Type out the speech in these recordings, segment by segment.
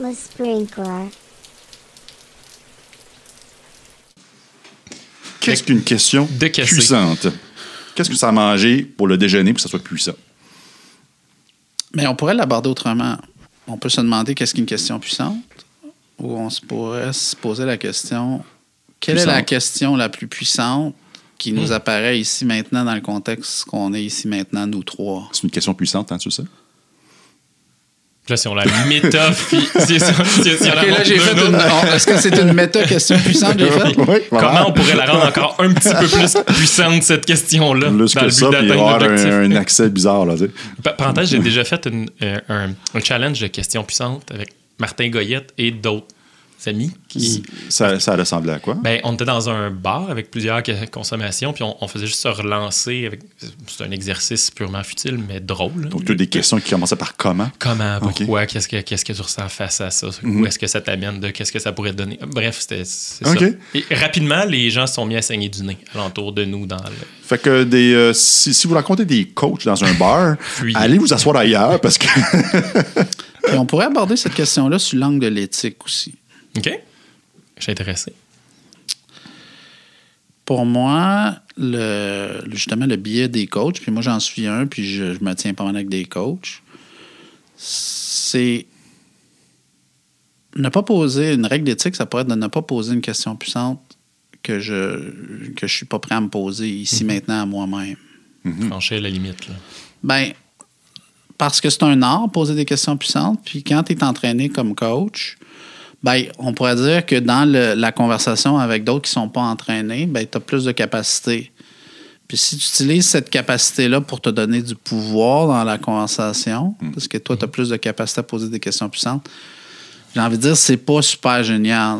Le sprinkler. Qu'est-ce qu'une question De casser. puissante? Qu'est-ce que ça a mangé pour le déjeuner pour que ça soit puissant? Mais on pourrait l'aborder autrement. On peut se demander qu'est-ce qu'une question puissante ou on se pourrait se poser la question quelle est la question la plus puissante qui nous apparaît ici maintenant dans le contexte qu'on est ici maintenant, nous trois? C'est une question puissante, hein, tu sais? Là, si on la méta, là, j'ai fait une. Est-ce que c'est une méta-question puissante que j'ai faite? Oui, Comment on pourrait la rendre encore un petit peu plus puissante, cette question-là, Plus dans que le ça, but puis d'atteindre avoir un, un accès bizarre, là, Parenthèse, j'ai déjà fait une, euh, un, un challenge de questions puissantes avec Martin Goyette et d'autres amis. Qui, Ça, ça ressemblait à quoi? ben, on était dans un bar avec plusieurs consommations, puis on, on faisait juste se relancer. avec C'est un exercice purement futile, mais drôle. Donc, tu as des questions qui commençaient par comment? Comment, Ok. pourquoi, qu'est-ce que, qu'est-ce que tu ressens face à ça? Mhm. Où est-ce que ça t'amène de qu'est-ce que ça pourrait te donner? Bref, c'était c'est ça. Et rapidement, les gens se sont mis à saigner du nez alentour de nous dans le. Fait que des, euh, si, si vous rencontrez des coachs dans un bar, allez vous asseoir ailleurs parce que. On pourrait aborder cette question-là sur l'angle de l'éthique aussi. OK? Je suis intéressé. Pour moi, le, justement, le biais des coachs, puis moi j'en suis un, puis je, je me tiens pas mal avec des coachs, c'est ne pas poser une règle d'éthique, ça pourrait être de ne pas poser une question puissante que je que je suis pas prêt à me poser ici maintenant à moi-même. Franchir la limite. Là. Ben, parce que c'est un art, poser des questions puissantes. Puis quand tu es entraîné comme coach, ben, on pourrait dire que dans le- la conversation avec d'autres qui ne sont pas entraînés, ben, tu as plus de capacité. Puis si tu utilises cette capacité-là pour te donner du pouvoir dans la conversation, parce que toi, tu as plus de capacité à poser des questions puissantes, j'ai envie de dire, c'est pas super génial.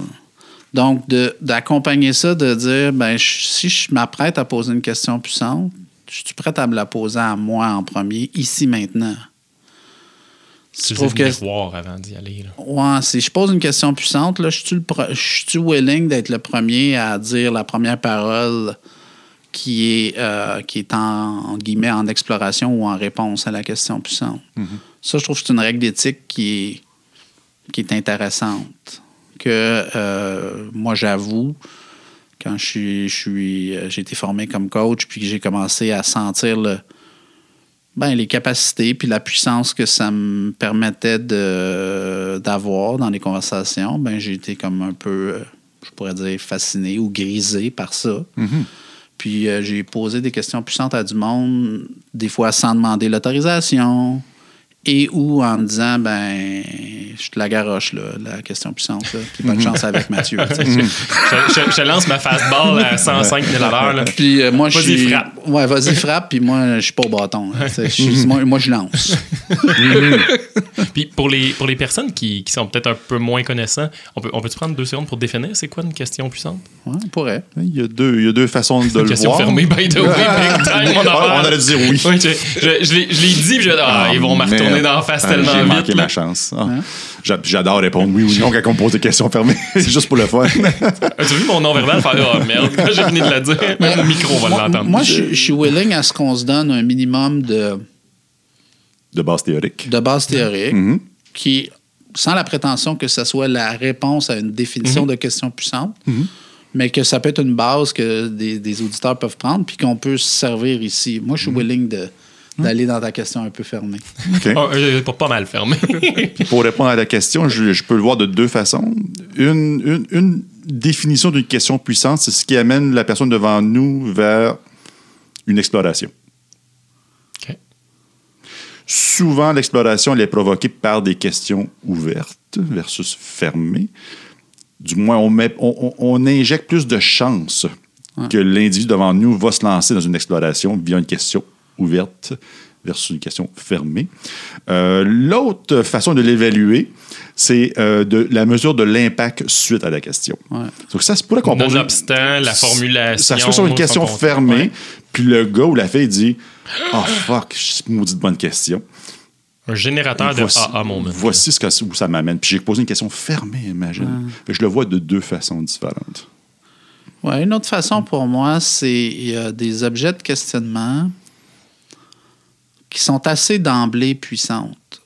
Donc, d'accompagner ça, de dire, ben, je- si je m'apprête à poser une question puissante, je suis prêt à me la poser à moi en premier, ici, maintenant. Tu trouve le que- avant d'y aller. Là. Ouais, si je pose une question puissante, là, je suis le pre- je suis willing d'être le premier à dire la première parole qui est, euh, qui est en, en guillemets en exploration ou en réponse à la question puissante? Ça, je trouve que c'est une règle d'éthique qui est, qui est intéressante. Que euh, moi, j'avoue, quand je suis, je suis, euh, j'ai été formé comme coach, puis que j'ai commencé à sentir le, ben, les capacités puis la puissance que ça me permettait d'avoir dans les conversations, ben, j'ai été comme un peu, euh, je pourrais dire, fasciné ou grisé par ça. Puis euh, j'ai posé des questions puissantes à du monde, des fois sans demander l'autorisation, et ou en me disant, ben, je te la garoche, là, la question puissante, là, puis bonne chance avec Mathieu. sais. je, je- je te lance ma fastball à 105 000 à l'heure. là. Puis euh, moi, je Vas-y, suis. frappe. Ouais, vas-y, frappe, puis moi, je suis pas au bâton. je suis- moi, moi, je lance. Puis pour les, pour les personnes qui, qui sont peut-être un peu moins connaissants, on peut, on peut-tu prendre deux secondes pour définir c'est quoi une question puissante? Ouais, on pourrait. Il y a deux, il y a deux façons de le question voir. fermée, by the way, big time, mon on affaire. allait dire oui. Ouais, je je- je l'ai dit, puis je ah, ils vont me dans la face Ah, tellement J'ai vite. manqué là. ma chance. Ah. J'a- J'adore répondre oui ou non quand on me pose des questions fermées. C'est juste pour le fun. As-tu vu mon non-verbal faire Oh merde, quand j'ai fini de la dire, même le micro va l'entendre. moi, je, suis willing à ce qu'on se donne un minimum de, De base théorique. de base théorique Mhm. qui, sans la prétention que ce soit la réponse à une définition Mhm. de question puissante, mais que ça peut être une base que des, des auditeurs peuvent prendre puis qu'on peut se servir ici. Moi, je suis willing de- d'aller dans ta question un peu fermée. Ah, euh, pas, pas mal fermé. Puis pour répondre à la question, je, je peux le voir de deux façons. Une, une- une définition d'une question puissante, c'est ce qui amène la personne devant nous vers une exploration. Souvent, l'exploration elle est provoquée par des questions ouvertes versus fermées. Du moins, on, met, on, on- on injecte plus de chances que l'individu devant nous va se lancer dans une exploration via une question ouverte versus une question fermée. Euh, L'autre façon de l'évaluer, c'est euh, de la mesure de l'impact suite à la question. Ouais. Donc ça, c'est pour qu'on pose une- Nonobstant la formulation. ça se fait sur une question fermée, Ouais. puis le gars ou la fille dit Oh fuck, maudite bonne question. Un générateur de voici, AA moment. voici ce que, où ça m'amène. Puis j'ai posé une question fermée, imagine. Je le vois de deux façons différentes. Ouais, une autre façon pour moi, c'est il y a des objets de questionnement qui sont assez d'emblée puissantes.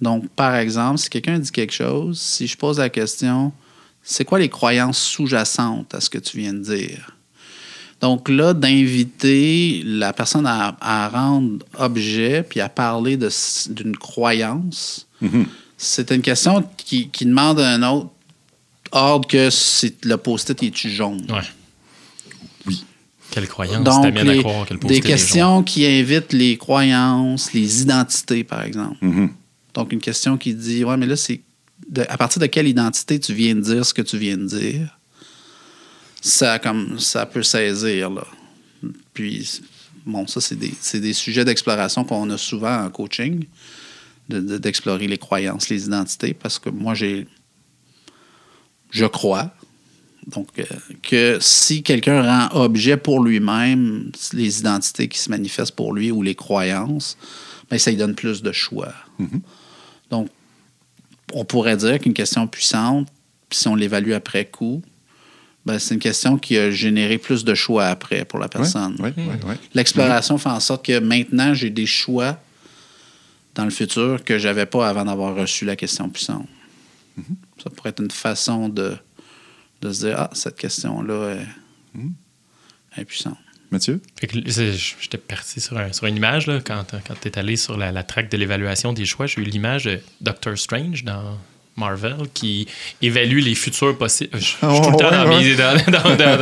Donc, par exemple, si quelqu'un dit quelque chose, si je pose la question, c'est quoi les croyances sous-jacentes à ce que tu viens de dire? Donc là, d'inviter la personne à, à rendre objet puis à parler d'une croyance, c'est une question qui, qui demande un autre ordre que c'est le post-it est-tu jaune. Ouais. Quelle croyance Donc, à croire que le des questions qui invitent les croyances, les identités, par exemple. Mhm. Donc, une question qui dit Ouais, mais là, c'est à partir de quelle identité tu viens de dire ce que tu viens de dire Ça, comme, ça peut saisir. Là. Puis, bon, ça, c'est des, c'est des sujets d'exploration qu'on a souvent en coaching, de- de- d'explorer les croyances, les identités, parce que moi, j'ai. Je crois. Donc, euh, que si quelqu'un rend objet pour lui-même les identités qui se manifestent pour lui ou les croyances, ben, ça lui donne plus de choix. Donc, on pourrait dire qu'une question puissante, puis si on l'évalue après coup, ben, c'est une question qui a généré plus de choix après pour la personne. Oui, oui, oui. L'exploration fait en sorte que maintenant, j'ai des choix dans le futur que j'avais pas avant d'avoir reçu la question puissante. Ça pourrait être une façon de, de se dire Ah, cette question-là est, est puissante. Mathieu? Fait que c'est- j'étais parti sur, un- sur une image là, quand, quand tu es allé sur la, la track de l'évaluation des choix. J'ai eu l'image de Doctor Strange dans Marvel qui évalue les futurs possibles. Je, je suis tout le temps Oh, dans, ouais, mes- dans- dans- dans-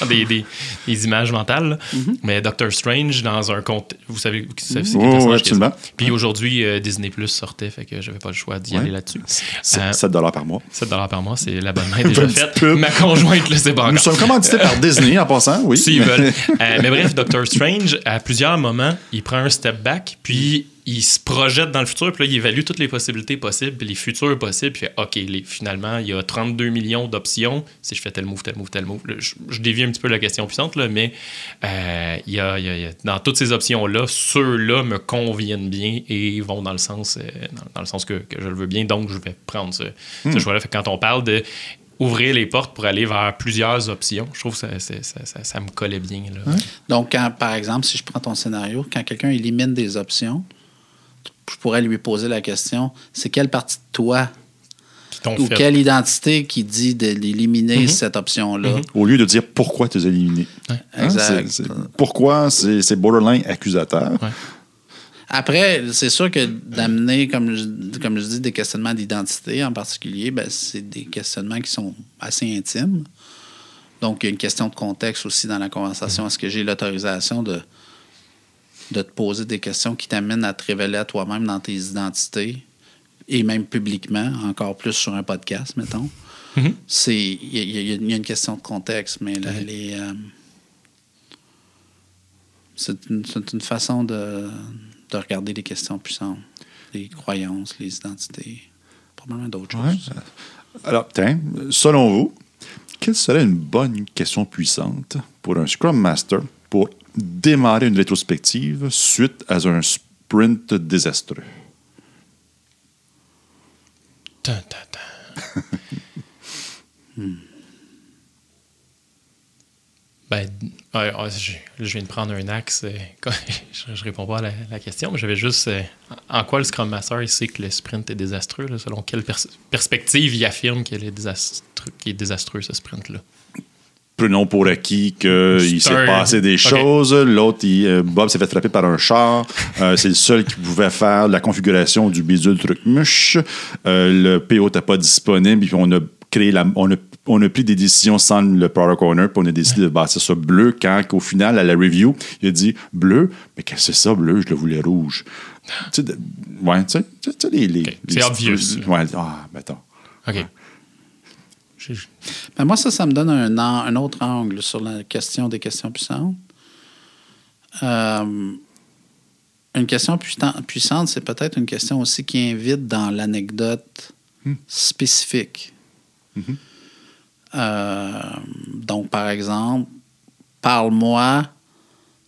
dans des, des- des images mentales. Mm-hmm. Mais Doctor Strange dans un compte. Vous savez, c'est qu'il y a. absolument. Puis aujourd'hui, euh, Disney Plus sortait, fait que j'avais pas le choix d'y Ouais. aller là-dessus. Euh, 7 par mois. 7 par mois, c'est l'abonnement est déjà. Ma conjointe le sait pas Nous sommes commandités par Disney en passant, oui. S'ils veulent. Euh, mais bref, Doctor Strange, à plusieurs moments, il prend un step back, puis il se projette dans le futur, puis là, il évalue toutes les possibilités possibles, puis les futurs possibles, puis il fait OK, les- finalement, il y a 32 millions d'options. Si je fais tel move, tel move, tel move. Là, je, je dévie un petit peu la question puissante, là, mais euh, il y a, il y a- il y a- dans toutes ces options-là, ceux-là me conviennent bien et vont dans le sens, euh, dans, dans le sens que, que je le veux bien, donc je vais prendre ce, ce choix-là. Fait que quand on parle de ouvrir les portes pour aller vers plusieurs options, je trouve que ça, ça- ça me collait bien. Là. Donc, quand, par exemple, si je prends ton scénario, quand quelqu'un élimine des options, je pourrais lui poser la question c'est quelle partie de toi ou fait? quelle identité qui dit d'éliminer cette option-là? Au lieu de dire pourquoi tu es éliminé. Hein, Exact. pourquoi c'est c'est borderline accusateur? Ouais. Après, c'est sûr que d'amener, comme je, comme je dis, des questionnements d'identité en particulier, ben, c'est des questionnements qui sont assez intimes. Donc, il y a une question de contexte aussi dans la conversation. Est-ce que j'ai l'autorisation de, de te poser des questions qui t'amènent à te révéler à toi-même dans tes identités et même publiquement, encore plus sur un podcast, mettons? Mhm. C'est Il y, a- y y une question de contexte, mais là, les, euh, c'est une, c'est une façon de, de regarder les questions puissantes, les croyances, les identités, probablement d'autres Ouais. choses. Alors, tiens, selon vous, quelle serait une bonne question puissante pour un Scrum Master pour démarrer une rétrospective suite à un sprint désastreux? Tan, tan, tan. Ben, ouais, ouais, je, je viens de prendre un axe. euh, quand- je, je réponds pas à la, la question, mais j'avais juste. euh, en quoi le Scrum Master il sait que le sprint est désastreux là, Selon quelle pers- perspective il affirme qu'il est, désastreux, qu'il est désastreux ce sprint-là? Prenons pour acquis qu'il s'est passé des choses. L'autre, euh, Bob s'est fait frapper par un char. Euh, c'est le seul qui pouvait faire la configuration du bidule truc muche. Euh, le PO n'était pas disponible. Puis on a créé la, on a, on a pris des décisions sans le product owner. Puis on a décidé de bâtir ça bleu quand, au final, à la review, il a dit bleu? Mais qu'est-ce que c'est ça, bleu? Je le voulais rouge. tu sais, de- ouais, tu sais, tu sais, les. les, C'est obvious. Ouais, ah, attends. OK. Ben, moi, ça, ça me donne un, an- un autre angle sur la question des questions puissantes. Euh, une question puissan- puissante, c'est peut-être une question aussi qui invite dans l'anecdote spécifique. Euh, donc, par exemple, parle-moi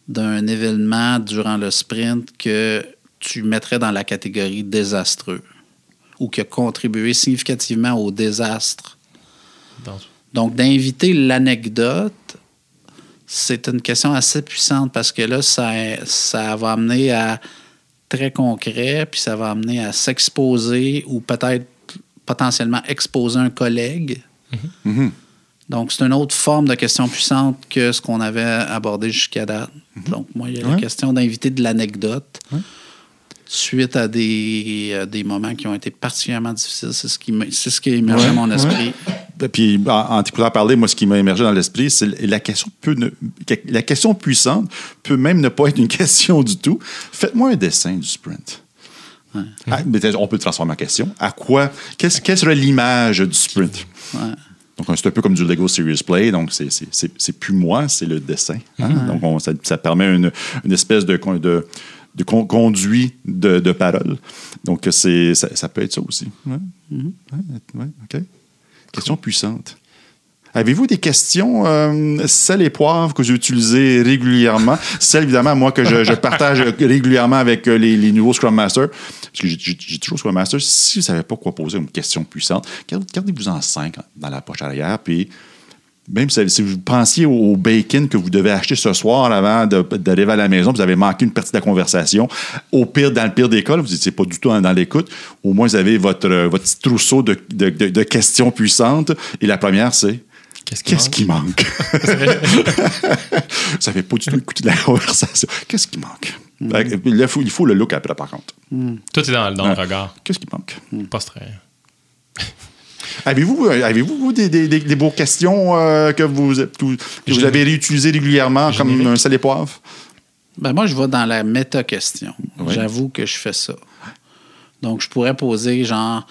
d'un événement durant le sprint que tu mettrais dans la catégorie désastreux ou qui a contribué significativement au désastre donc, d'inviter l'anecdote, c'est une question assez puissante parce que là, ça, ça va amener à très concret, puis ça va amener à s'exposer ou peut-être potentiellement exposer un collègue. Mhm. Donc, c'est une autre forme de question puissante que ce qu'on avait abordé jusqu'à date. Donc, moi, il y a la question d'inviter de l'anecdote suite à des, euh, des moments qui ont été particulièrement difficiles. C'est ce qui, c'est ce qui a émergé Ouais, à mon esprit. Puis, en, en t'écoutant parler, moi, ce qui m'a émergé dans l'esprit, c'est la question peut ne- la question puissante peut même ne pas être une question du tout. Faites-moi un dessin du sprint. Ah, on peut le transformer en question. À quoi? Qu'est-ce- quelle serait l'image du sprint? Ouais. Donc, c'est un peu comme du Lego Serious Play. Donc, c'est- c'est c'est- c'est plus moi, c'est le dessin. hein? Donc, on- ça, ça permet une, une espèce de, de, de con- conduit de, de parole. Donc, c'est ça, ça peut être ça aussi. Ouais. Ouais, ouais, OK. Question puissante. Avez-vous des questions, euh, sel et poivre, que vous utilisez régulièrement? Celles, évidemment, moi, que je, partage régulièrement avec euh, les, nouveaux Scrum Masters. Parce que j'ai- toujours Scrum Master. Si vous ne savez pas quoi poser une question puissante, gardez- gardez-vous-en cinq dans la poche arrière. Puis, même si, vous pensiez au, bacon que vous devez acheter ce soir avant d'arriver à la maison, vous avez manqué une partie de la conversation, au pire, dans le pire des cas, là, vous n'étiez pas du tout dans, dans l'écoute, au moins vous avez votre, euh, votre petit trousseau de, de- de- de questions puissantes. Et la première, c'est Qu'est-ce qui qui manque? ça fait pas du tout écouter la conversation. Qu'est-ce qui manque? Là, il faut, il faut le look après, par contre. Tout est dans, dans Ouais. le regard. Qu'est-ce qui manque? Pas très. Avez-vous avez-vous vous, des, des, des, des beaux questions euh, que, vous, que vous- avez réutilisées régulièrement comme un sel et poivre? Ben moi, je vais dans la méta-question. Oui. J'avoue que je fais ça. Donc, je pourrais poser, genre,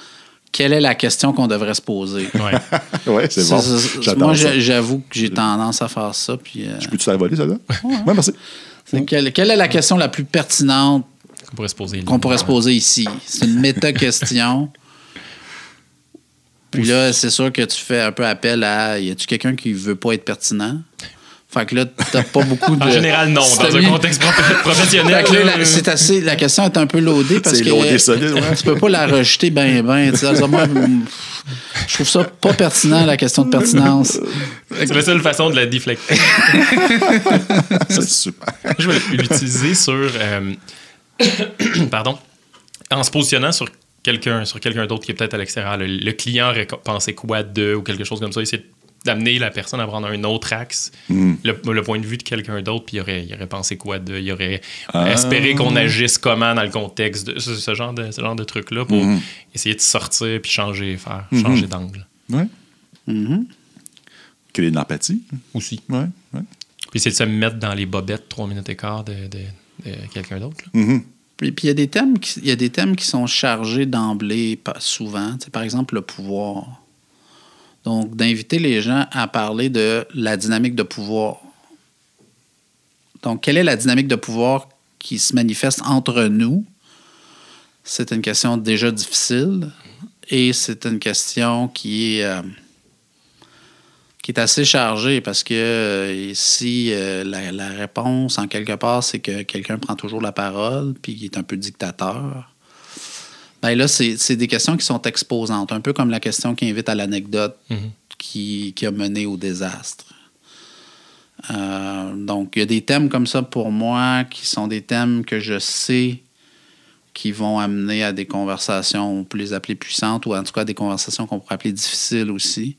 quelle est la question qu'on devrait se poser? Ouais. Oui, c'est Ça, bon. moi, j'avoue que j'ai tendance à faire ça. Puis, euh, Peux-tu la voler, ça, là? Oui, merci. c'est quelle, quelle est la question la plus pertinente Qu'on pourrait se poser. qu'on pourrait se poser ici? C'est une méta-question. Puis là, c'est sûr que tu fais un peu appel à y a-tu quelqu'un qui veut pas être pertinent? Fait que là, t'as pas beaucoup de. En général, non. Si Dans un mis- contexte pro- Fait professionnel. que là, la, c'est assez, la question est un peu loadée parce C'est que loadé solide, ouais. tu peux pas la rejeter tu sais. Moi, je trouve ça pas pertinent, la question de pertinence. C'est la seule façon de la déflecter. C'est super. Je vais l'utiliser sur. euh, pardon. En se positionnant sur quelqu'un sur quelqu'un d'autre qui est peut-être à l'extérieur. Le, le client aurait pensé quoi de ou quelque chose comme ça. Essayer d'amener la personne à prendre un autre axe, Mm. le, le point de vue de quelqu'un d'autre, puis il aurait, il aurait pensé quoi de. Il aurait Ah. espéré qu'on agisse comment dans le contexte de ce, ce genre de, ce genre de truc-là pour Mhm. essayer de sortir puis changer, faire, Mhm. changer d'angle Oui. Mhm. Créer de l'empathie. aussi. Oui. Ouais. Puis essayer de se mettre dans les bobettes trois minutes et quart de, de- de quelqu'un d'autre. Puis il y a des thèmes qui, y a des thèmes qui sont chargés d'emblée, souvent. Tu sais, par exemple, le pouvoir. Donc, d'inviter les gens à parler de la dynamique de pouvoir. Donc, quelle est la dynamique de pouvoir qui se manifeste entre nous? C'est une question déjà difficile et c'est une question qui est, euh, qui est assez chargée parce que euh, si euh, la, la réponse, en quelque part, c'est que quelqu'un prend toujours la parole puis qui est un peu dictateur, ben là, c'est c'est des questions qui sont exposantes, un peu comme la question qui invite à l'anecdote Mhm. qui, qui a mené au désastre. Euh, donc, il y a des thèmes comme ça pour moi qui sont des thèmes que je sais qui vont amener à des conversations, on peut les appeler puissantes, ou en tout cas des conversations qu'on pourrait appeler difficiles aussi.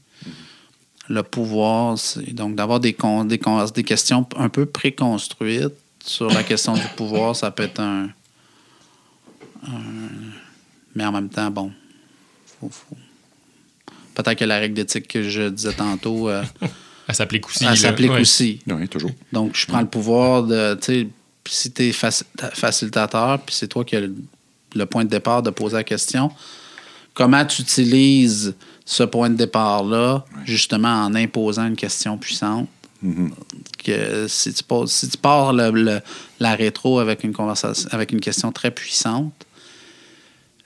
Le pouvoir, c'est donc d'avoir des, con- des, questions un peu préconstruites sur la question du pouvoir, ça peut être un. un- mais en même temps, bon. faut- faut- Peut-être que la règle d'éthique que je disais tantôt, euh, Elle s'applique aussi. elle s'applique Ouais. aussi. Oui, toujours. Donc, je prends le pouvoir de, tu sais, si tu es facilitateur, puis c'est toi qui as le, le point de départ de poser la question, comment tu utilises ce point de départ-là, justement en imposant une question puissante? Mhm. Que si tu, poses, si tu pars le- le- la rétro avec une conversation, avec une question très puissante,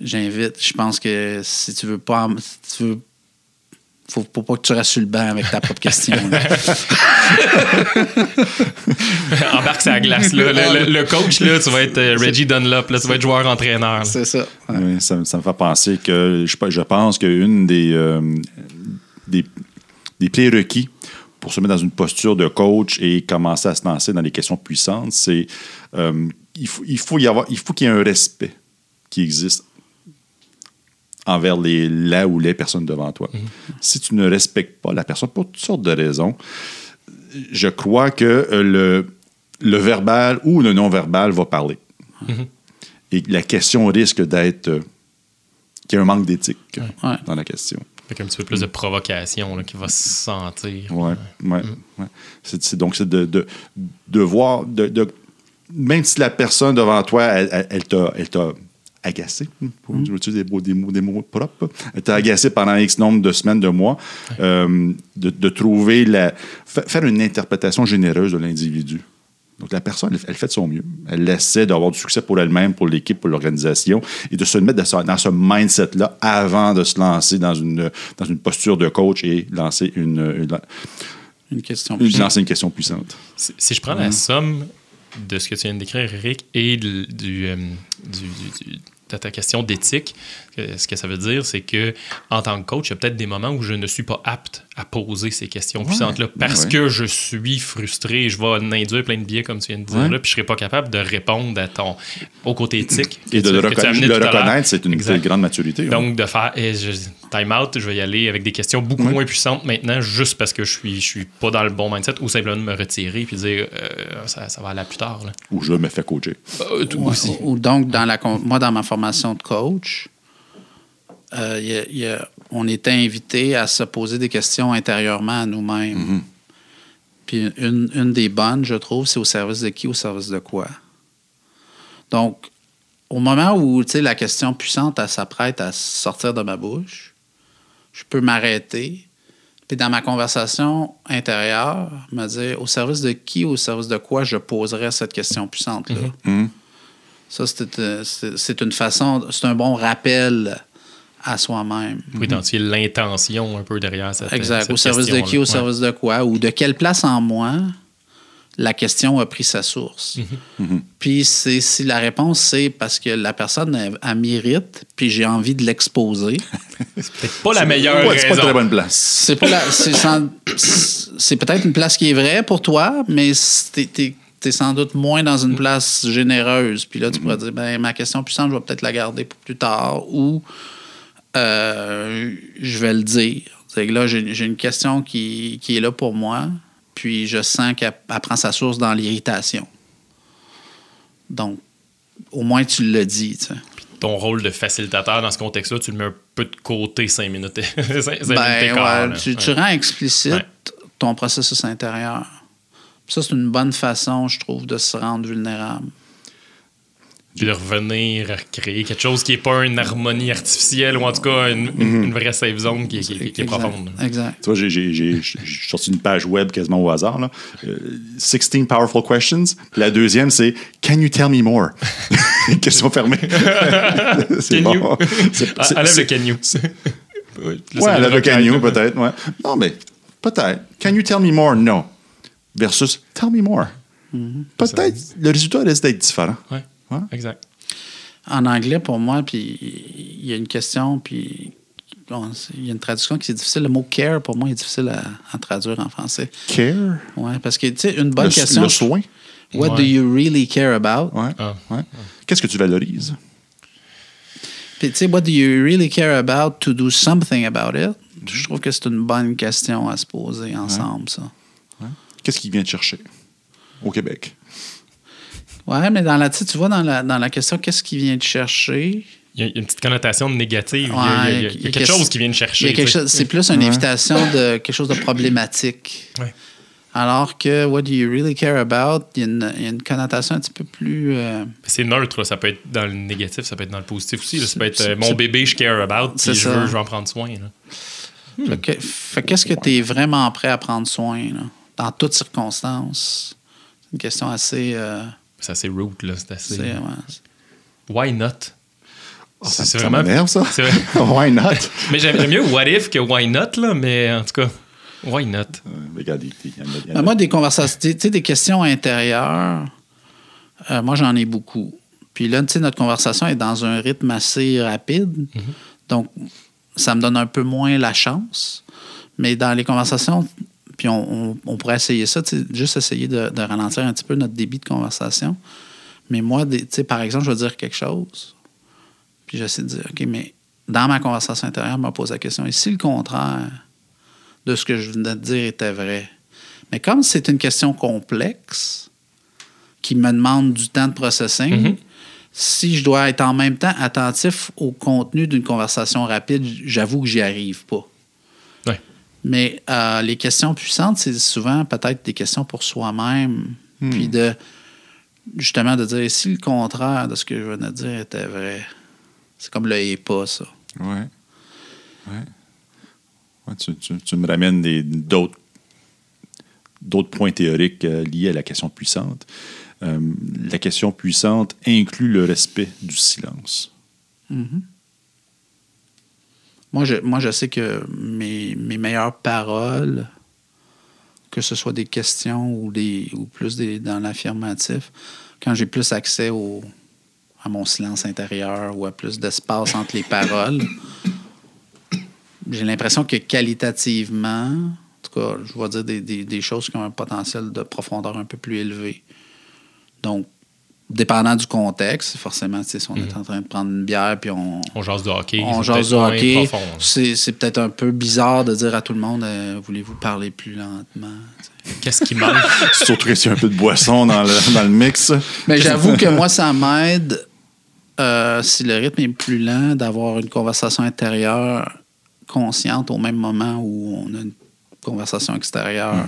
j'invite, je pense que si tu veux pas, si tu veux, faut, faut pas que tu restes sur le banc avec ta propre question. Embarque sa glace. Là. Le, le- le coach, là, tu vas être euh, Reggie Dunlop. Là, tu vas être joueur-entraîneur. C'est ça. Ouais. Oui, ça, me- ça me fait penser que je, je pense qu'une des, euh, des, des prérequis pour se mettre dans une posture de coach et commencer à se lancer dans les questions puissantes, c'est euh, il faut, il faut y avoir, il faut qu'il y ait un respect qui existe envers les, là ou les personnes devant toi. Si tu ne respectes pas la personne pour toutes sortes de raisons, je crois que euh, le, le verbal ou le non-verbal va parler. Et la question risque d'être euh, qu'il y a un manque d'éthique Ouais. dans la question. Avec un petit peu plus de provocation là, qui va se sentir. Ouais, ouais, c'est- donc, c'est de, de, de voir, de, de- même si la personne devant toi, elle, elle- elle t'a, elle t'a agacé, pour utiliser des mots, des, mots, des mots propres, t'a agacé pendant X nombre de semaines, de mois, euh, de, de trouver la. fa- faire une interprétation généreuse de l'individu. Donc, la personne, elle, elle fait de son mieux. Elle essaie d'avoir du succès pour elle-même, pour l'équipe, pour l'organisation, et de se mettre dans ce, dans ce mindset-là avant de se lancer dans une, dans une posture de coach et lancer une, une- Une question une- plus lancer une question puissante. Si, si je prends la somme de ce que tu viens de décrire, Eric, et du, euh, du- du- du- de ta question d'éthique, que- ce que ça veut dire, c'est que en tant que coach, il y a peut-être des moments où je ne suis pas apte à poser ces questions puissantes-là parce ouais. que je suis frustré et je vais en induire plein de biais, comme tu viens de dire, Ouais. là, puis je ne serai pas capable de répondre à ton, au côté éthique. Et de tu- le, reconna- reconnaître, c'est une, Exact. grande maturité. hein. Donc, de faire eh, je- time out, je vais y aller avec des questions beaucoup Ouais. moins puissantes maintenant, juste parce que je suis, je suis pas dans le bon mindset, ou simplement de me retirer puis dire euh, ça, ça va aller plus tard. Là. Ou je me fais coacher. Euh, tout Ouais, aussi. Ou, ou donc, dans la, moi, dans ma formation de coach, euh, il y a- il y a- on était invité à se poser des questions intérieurement à nous-mêmes. Puis une, une des bonnes, je trouve, c'est au service de qui, au service de quoi? Donc, au moment où la question puissante s'apprête à sortir de ma bouche, je peux m'arrêter. Puis dans ma conversation intérieure, me dire au service de qui, au service de quoi je poserais cette question puissante-là? Mhm. Ça, c'est euh, c'est une façon, c'est un bon rappel à soi-même. Pour identifier l'intention un peu derrière cette Exact. cette Au service de qui, au Ouais. service de quoi, ou de quelle place en moi la question a pris sa source. Mm-hmm. Puis c'est si la réponse c'est parce que la personne elle, elle mérite, puis j'ai envie de l'exposer. Peut-être pas la meilleure Ouais, c'est pas très bonne place? c'est pas la- c'est sans- c'est peut-être une place qui est vraie pour toi, mais t'es t'es- t'es sans doute moins dans une place généreuse. Puis là, tu pourrais dire, ben ma question puissante, je vais peut-être la garder pour plus tard, ou euh, je vais le dire. C'est que là, j'ai une question qui, qui est là pour moi, puis je sens qu'elle elle prend sa source dans l'irritation. Donc, au moins tu le dis. tu sais. Ton rôle de facilitateur dans ce contexte-là, tu le mets un peu de côté cinq minutes. cinq minutes Ben, ouais, là. tu, Ouais. tu rends explicite Ouais. ton processus intérieur. Ça, c'est une bonne façon, je trouve, de se rendre vulnérable. Puis de revenir à créer quelque chose qui n'est pas une harmonie artificielle ou en tout cas une, une- une vraie safe zone qui, est- qui est- qui est Exact. profonde. Exact. Tu vois, j'ai- j'ai j'ai- j'ai sorti une page web quasiment au hasard. Là. Euh, 16 powerful questions. La deuxième, c'est Can you tell me more? Question fermée. c'est Can you? bon. Enlève le can you. Ouais, le can you, peut-être. Ouais. Non, mais peut-être. Can you tell me more? Non. Versus Tell me more. Peut-être le résultat risque d'être différent. Ouais, Ouais. exact. En anglais, pour moi, puis il y a une question, puis bon, il y a une traduction qui est difficile. Le mot care, pour moi, est difficile à, à traduire en français. Care? Ouais, parce que, tu sais, une bonne le, question. le soin? What do you really care about? Ouais. Ah. ouais. Qu'est-ce que tu valorises? Puis, tu sais, what do you really care about to do something about it? Je trouve que c'est une bonne question à se poser ensemble, ça. Qu'est-ce qu'il vient te chercher au Québec? Ouais, mais dans la, tu vois, dans la, dans la question, qu'est-ce qui vient te chercher? Il y a une petite connotation négative. Il y a- Ouais, il y a, il y a il y a quelque quelque- chose qui vient de chercher. c'est plus une invitation de quelque chose de problématique. Ouais. Alors que what do you really care about, il y a une, il y a une connotation un petit peu plus. euh, C'est neutre, là. ça peut être dans le négatif, ça peut être dans le positif aussi. là. Ça peut être euh, mon bébé, je care about, puis je veux, je veux en prendre soin. là. fait que- fait qu'est-ce que tu es vraiment prêt à prendre soin, là, dans toutes circonstances? C'est une question assez. euh, C'est assez root, là. C'est assez. ouais. Why not? Ça, C'est vraiment- m'énerve, ça. c'est vrai. Why not? Mais j'aime mieux what if que why not, là, mais en tout cas, why not? Euh, regarde, il y en a- il y en a- Ben, moi, des conversations, tu sais, des questions intérieures, euh, moi, j'en ai beaucoup. Puis là, tu sais, notre conversation est dans un rythme assez rapide. Donc, ça me donne un peu moins la chance. Mais dans les conversations, puis on, on- on pourrait essayer ça, juste essayer de, de ralentir un petit peu notre débit de conversation. Mais moi, par exemple, je vais dire quelque chose, puis j'essaie de dire, OK, mais dans ma conversation intérieure, je me pose la question, et si le contraire de ce que je venais de dire était vrai? Mais comme c'est une question complexe, qui me demande du temps de processing, Mhm. si je dois être en même temps attentif au contenu d'une conversation rapide, j'avoue que j'y arrive pas. Mais euh, les questions puissantes, c'est souvent peut-être des questions pour soi-même. Puis de justement de dire si le contraire de ce que je venais de dire était vrai. C'est comme le et pas, ça. Ouais. Ouais. Ouais, tu, tu- tu me ramènes d'autres d'autres points théoriques euh, liés à la question puissante. Euh, la question puissante inclut le respect du silence. Moi, je, moi, je sais que mes, mes meilleures paroles, que ce soit des questions ou, des, ou plus des, dans l'affirmatif, quand j'ai plus accès au, à mon silence intérieur ou à plus d'espace entre les paroles, j'ai l'impression que qualitativement, en tout cas, je vais dire des, des- des choses qui ont un potentiel de profondeur un peu plus élevé. Donc, dépendant du contexte, forcément, si on est en train de prendre une bière puis on, On jase de hockey. on c'est jase du hockey. C'est c'est peut-être un peu bizarre de dire à tout le monde euh, Voulez-vous parler plus lentement. Qu'est-ce qui manque? Surtout s'il y a un peu de boisson dans le, dans le mix. Mais j'avoue que moi, ça m'aide, euh, si le rythme est plus lent, d'avoir une conversation intérieure consciente au même moment où on a une conversation extérieure.